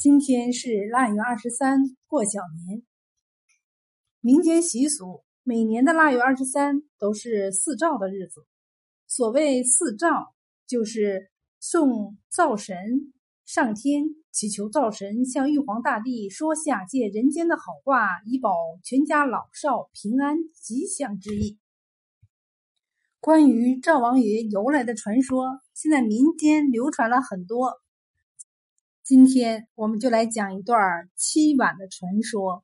今天是腊月二十三，过小年。民间习俗，每年的腊月二十三都是四灶的日子。所谓四灶，就是送灶神上天，祈求灶神向玉皇大帝说下界人间的好话，以保全家老少平安吉祥之意。关于灶王爷由来的传说，现在民间流传了很多。今天我们就来讲一段凄婉的传说。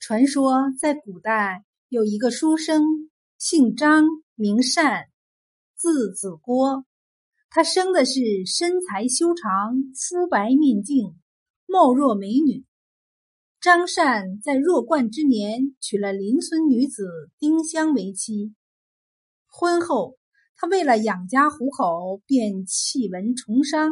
传说在古代有一个书生，姓张，名善，字子郭。他生的是身材修长、肤白面净、貌若美女。张善在弱冠之年娶了邻村女子丁香为妻。婚后，他为了养家糊口，便弃文从商。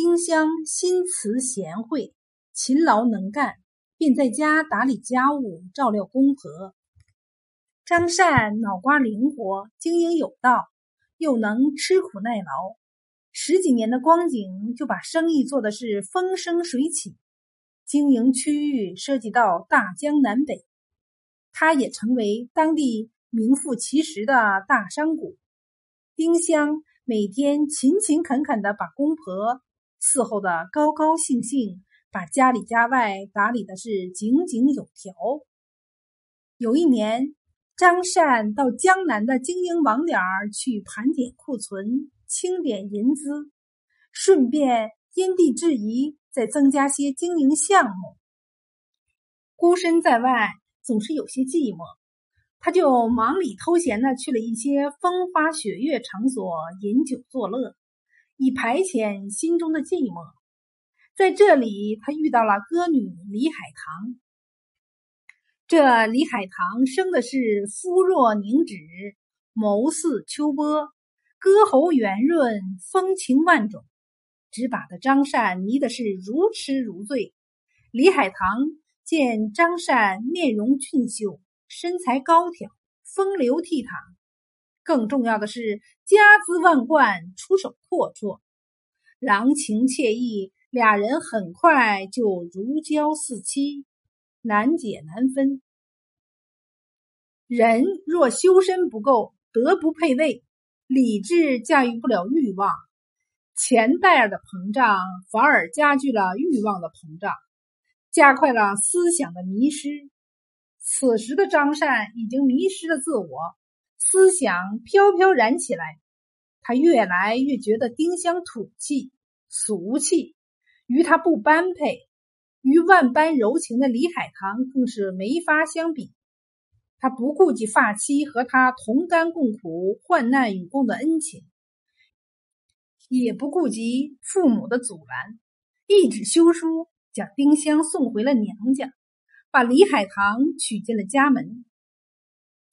丁香心慈贤惠，勤劳能干，便在家打理家务，照料公婆。张善脑瓜灵活，经营有道，又能吃苦耐劳，十几年的光景就把生意做的是风生水起，经营区域涉及到大江南北，他也成为当地名副其实的大商贾。丁香每天勤勤恳恳的把公婆。伺候的高高兴兴，把家里家外打理的是井井有条。有一年，张善到江南的经营网点儿去盘点库存，清点银资，顺便因地制宜，再增加些经营项目。孤身在外，总是有些寂寞，他就忙里偷闲的去了一些风花雪月场所，饮酒作乐。以排遣心中的寂寞，在这里，他遇到了歌女李海棠。这李海棠生的是肤若凝脂，眸似秋波，歌喉圆润，风情万种，只把的张善迷的是如痴如醉。李海棠见张善面容俊秀，身材高挑，风流倜傥。更重要的是，家资万贯，出手阔绰，郎情妾意，俩人很快就如胶似漆，难解难分。人若修身不够，德不配位，理智驾驭不了欲望，钱袋儿的膨胀反而加剧了欲望的膨胀，加快了思想的迷失。此时的张善已经迷失了自我。思想飘飘然起来，他越来越觉得丁香土气、俗气，与他不般配，与万般柔情的李海棠更是没法相比。他不顾及发妻和他同甘共苦、患难与共的恩情，也不顾及父母的阻拦，一纸休书将丁香送回了娘家，把李海棠娶进了家门。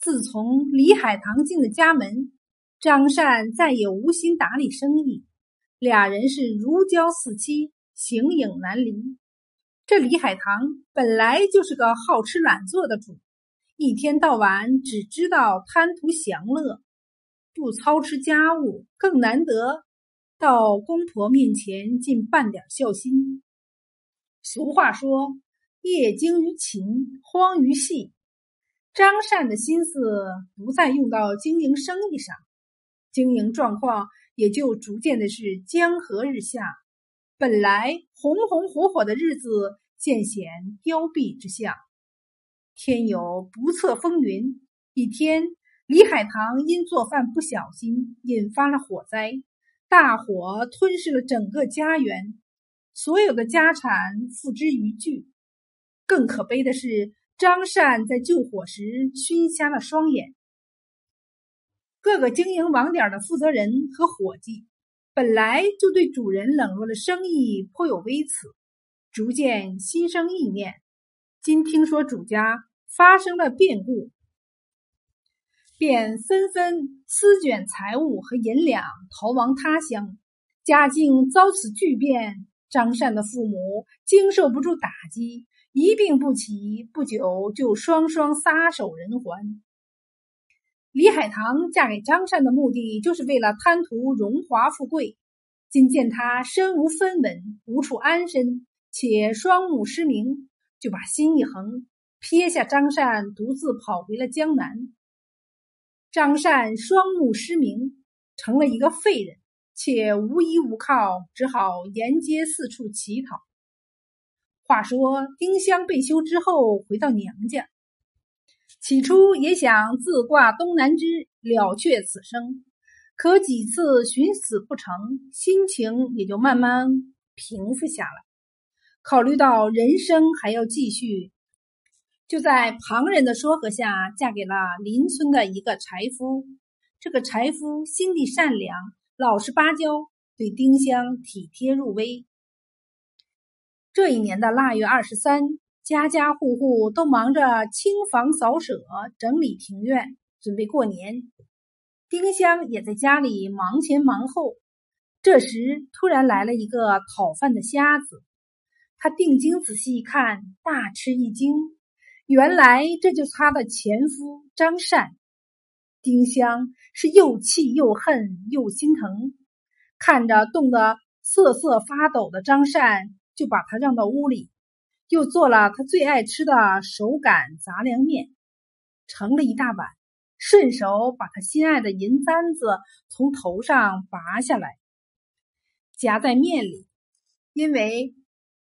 自从李海棠进了家门，张善再也无心打理生意，俩人是如胶似漆，形影难离。这李海棠本来就是个好吃懒做的主，一天到晚只知道贪图享乐，不操持家务，更难得到公婆面前尽半点孝心。俗话说：“业精于勤，荒于细。”张善的心思不再用到经营生意上，经营状况也就逐渐的是江河日下。本来红红火火的日子渐显凋敝之象。天有不测风云，一天，李海棠因做饭不小心引发了火灾，大火吞噬了整个家园，所有的家产付之一炬。更可悲的是。张善在救火时熏瞎了双眼。各个经营网点的负责人和伙计，本来就对主人冷落的生意颇有微词，逐渐心生意念。今听说主家发生了变故，便纷纷私卷财物和银两，逃亡他乡。家境遭此巨变，张善的父母经受不住打击。一病不起，不久就双双撒手人寰。李海棠嫁给张善的目的，就是为了贪图荣华富贵。今见他身无分文，无处安身，且双目失明，就把心一横，撇下张善，独自跑回了江南。张善双目失明，成了一个废人，且无依无靠，只好沿街四处乞讨。话说丁香被休之后，回到娘家，起初也想自挂东南枝，了却此生。可几次寻死不成，心情也就慢慢平复下来。考虑到人生还要继续。就在旁人的说和下，嫁给了邻村的一个柴夫。这个柴夫心地善良，老实巴交，对丁香体贴入微。这一年的腊月二十三，家家户户都忙着清房扫舍、整理庭院，准备过年。丁香也在家里忙前忙后。这时，突然来了一个讨饭的瞎子。他定睛仔细一看，大吃一惊。原来这就是他的前夫张善，丁香是又气又恨又心疼，看着冻得瑟瑟发抖的张善，就把他让到屋里，又做了他最爱吃的手擀杂粮面，盛了一大碗，顺手把他心爱的银簪子从头上拔下来，夹在面里，因为。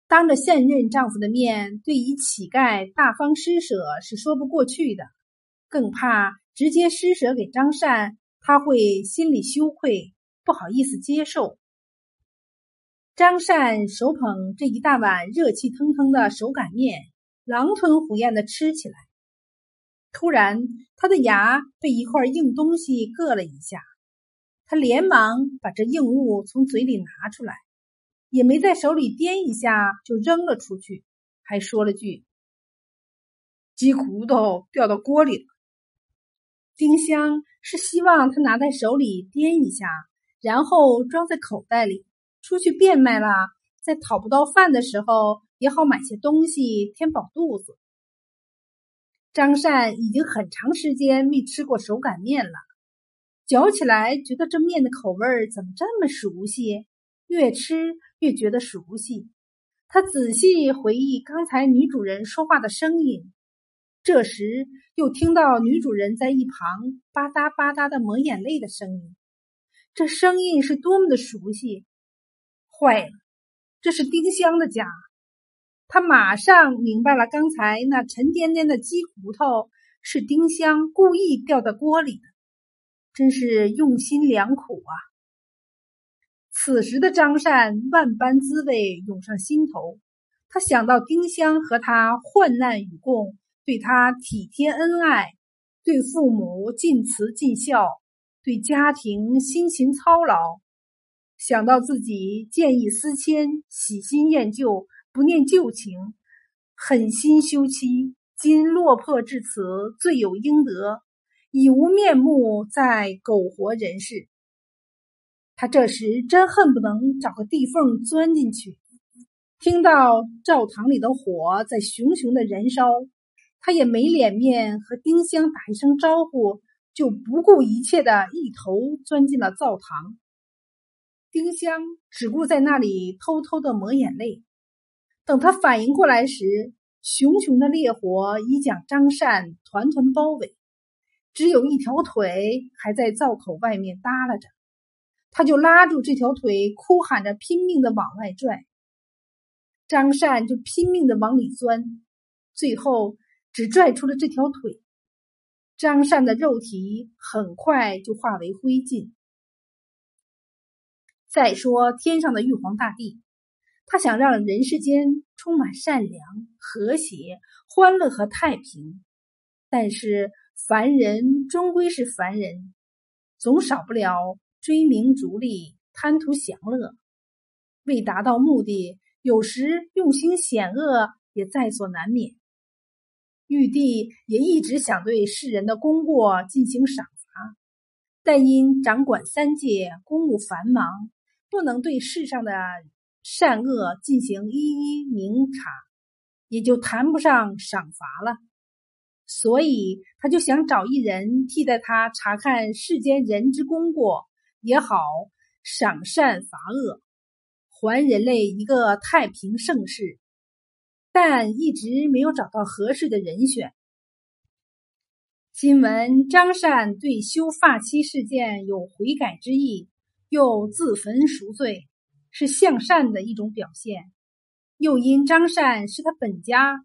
当着现任丈夫的面对一乞丐大方施舍是说不过去的，更怕直接施舍给张善，他会心里羞愧，不好意思接受。张善手捧这一大碗热气腾腾的手擀面，狼吞虎咽的吃起来。突然，他的牙被一块硬东西硌了一下，他连忙把这硬物从嘴里拿出来。也没在手里掂一下就扔了出去，还说了句：“鸡骨头掉到锅里了。”丁香是希望他拿在手里掂一下，然后装在口袋里，出去变卖了，在讨不到饭的时候也好买些东西填饱肚子。张善已经很长时间没吃过手擀面了，嚼起来觉得这面的口味儿怎么这么熟悉？越吃越觉得熟悉，他仔细回忆刚才女主人说话的声音，这时又听到女主人在一旁吧嗒吧嗒的抹眼泪的声音，这声音是多么的熟悉！坏了，这是丁香的家。他马上明白了，刚才那沉甸甸的鸡骨头是丁香故意掉在锅里的，真是用心良苦啊！此时的张善万般滋味涌上心头，他想到丁香和他患难与共，对他体贴恩爱，对父母尽慈尽孝，对家庭辛勤操劳，想到自己见异思迁，喜新厌旧，不念旧情，狠心休妻，今落魄至此，罪有应得，已无面目再苟活人世。他这时真恨不能找个地缝钻进去。听到灶堂里的火在熊熊的燃烧，他也没脸面和丁香打一声招呼，就不顾一切的一头钻进了灶堂。丁香只顾在那里偷偷的抹眼泪。等他反应过来时，熊熊的烈火已将张善团团包围，只有一条腿还在灶口外面耷拉着。他就拉住这条腿，哭喊着拼命的往外拽。张善就拼命的往里钻，最后只拽出了这条腿。张善的肉体很快就化为灰烬。再说天上的玉皇大帝，他想让人世间充满善良、和谐、欢乐和太平，但是凡人终归是凡人，总少不了。追名逐利，贪图享乐，为达到目的，有时用心险恶也在所难免。玉帝也一直想对世人的功过进行赏罚，但因掌管三界，公务繁忙，不能对世上的善恶进行一一明察，也就谈不上赏罚了。所以，他就想找一人替代他查看世间人之功过。也好，赏善罚恶，还人类一个太平盛世，但一直没有找到合适的人选。今闻张善对修发妻事件有悔改之意，又自焚赎罪，是向善的一种表现。又因张善是他本家，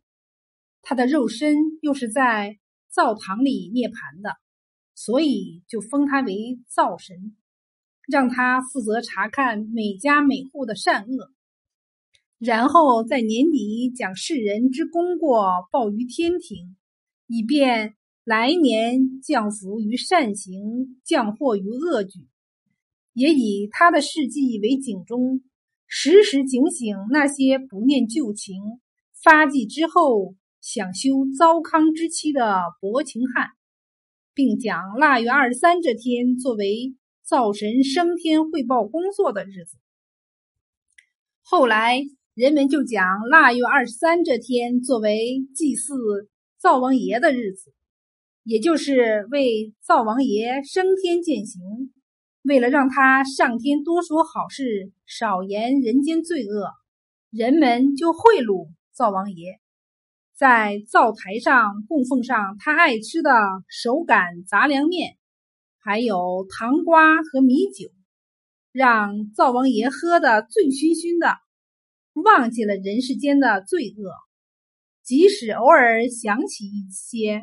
他的肉身又是在灶堂里涅盘的，所以就封他为灶神，让他负责查看每家每户的善恶，然后在年底将世人之功过报于天庭，以便来年降福于善行，降祸于恶举。也以他的事迹为警钟。时时警醒那些不念旧情、发迹之后想修糟糠之妻的薄情汉，并将腊月二十三这天作为灶神升天汇报工作的日子。后来人们就将腊月二十三这天作为祭祀灶王爷的日子，也就是为灶王爷升天践行。为了让他上天多说好事，少言人间罪恶，人们就贿赂灶王爷，在灶台上供奉上他爱吃的手擀杂粮面，还有糖瓜和米酒，让灶王爷喝得醉醺醺的，忘记了人世间的罪恶。即使偶尔想起一些，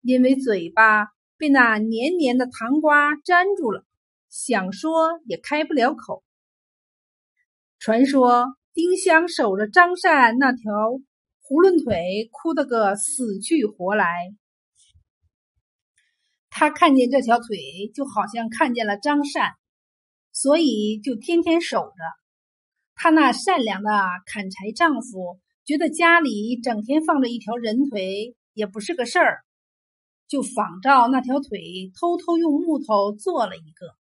因为嘴巴被那黏黏的糖瓜粘住了。想说也开不了口。传说丁香守着张善那条囫囵腿，哭得个死去活来。他看见这条腿，就好像看见了张善，所以就天天守着。他那善良的砍柴丈夫，觉得家里整天放着一条人腿也不是个事儿，就仿照那条腿，偷偷用木头做了一个。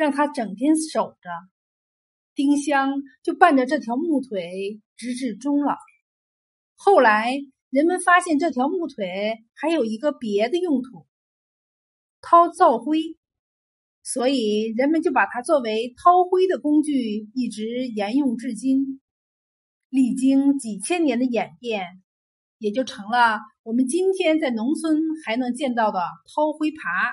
让他整天守着，丁香就伴着这条木腿直至终老。后来人们发现这条木腿还有一个别的用途，掏灶灰，所以人们就把它作为掏灰的工具，一直沿用至今。历经几千年的演变，也就成了我们今天在农村还能见到的掏灰耙。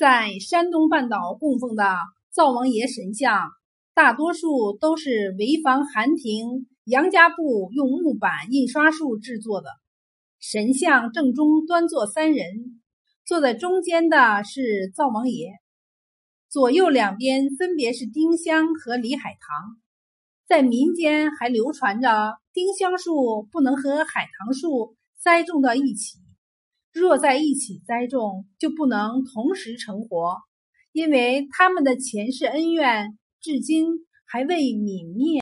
在山东半岛供奉的灶王爷神像，大多数都是潍坊寒亭杨家埠用木板印刷术制作的。神像正中端坐三人，坐在中间的是灶王爷，左右两边分别是丁香和李海棠。在民间还流传着丁香树不能和海棠树栽种到一起。若在一起栽种，就不能同时成活，因为他们的前世恩怨至今还未泯灭。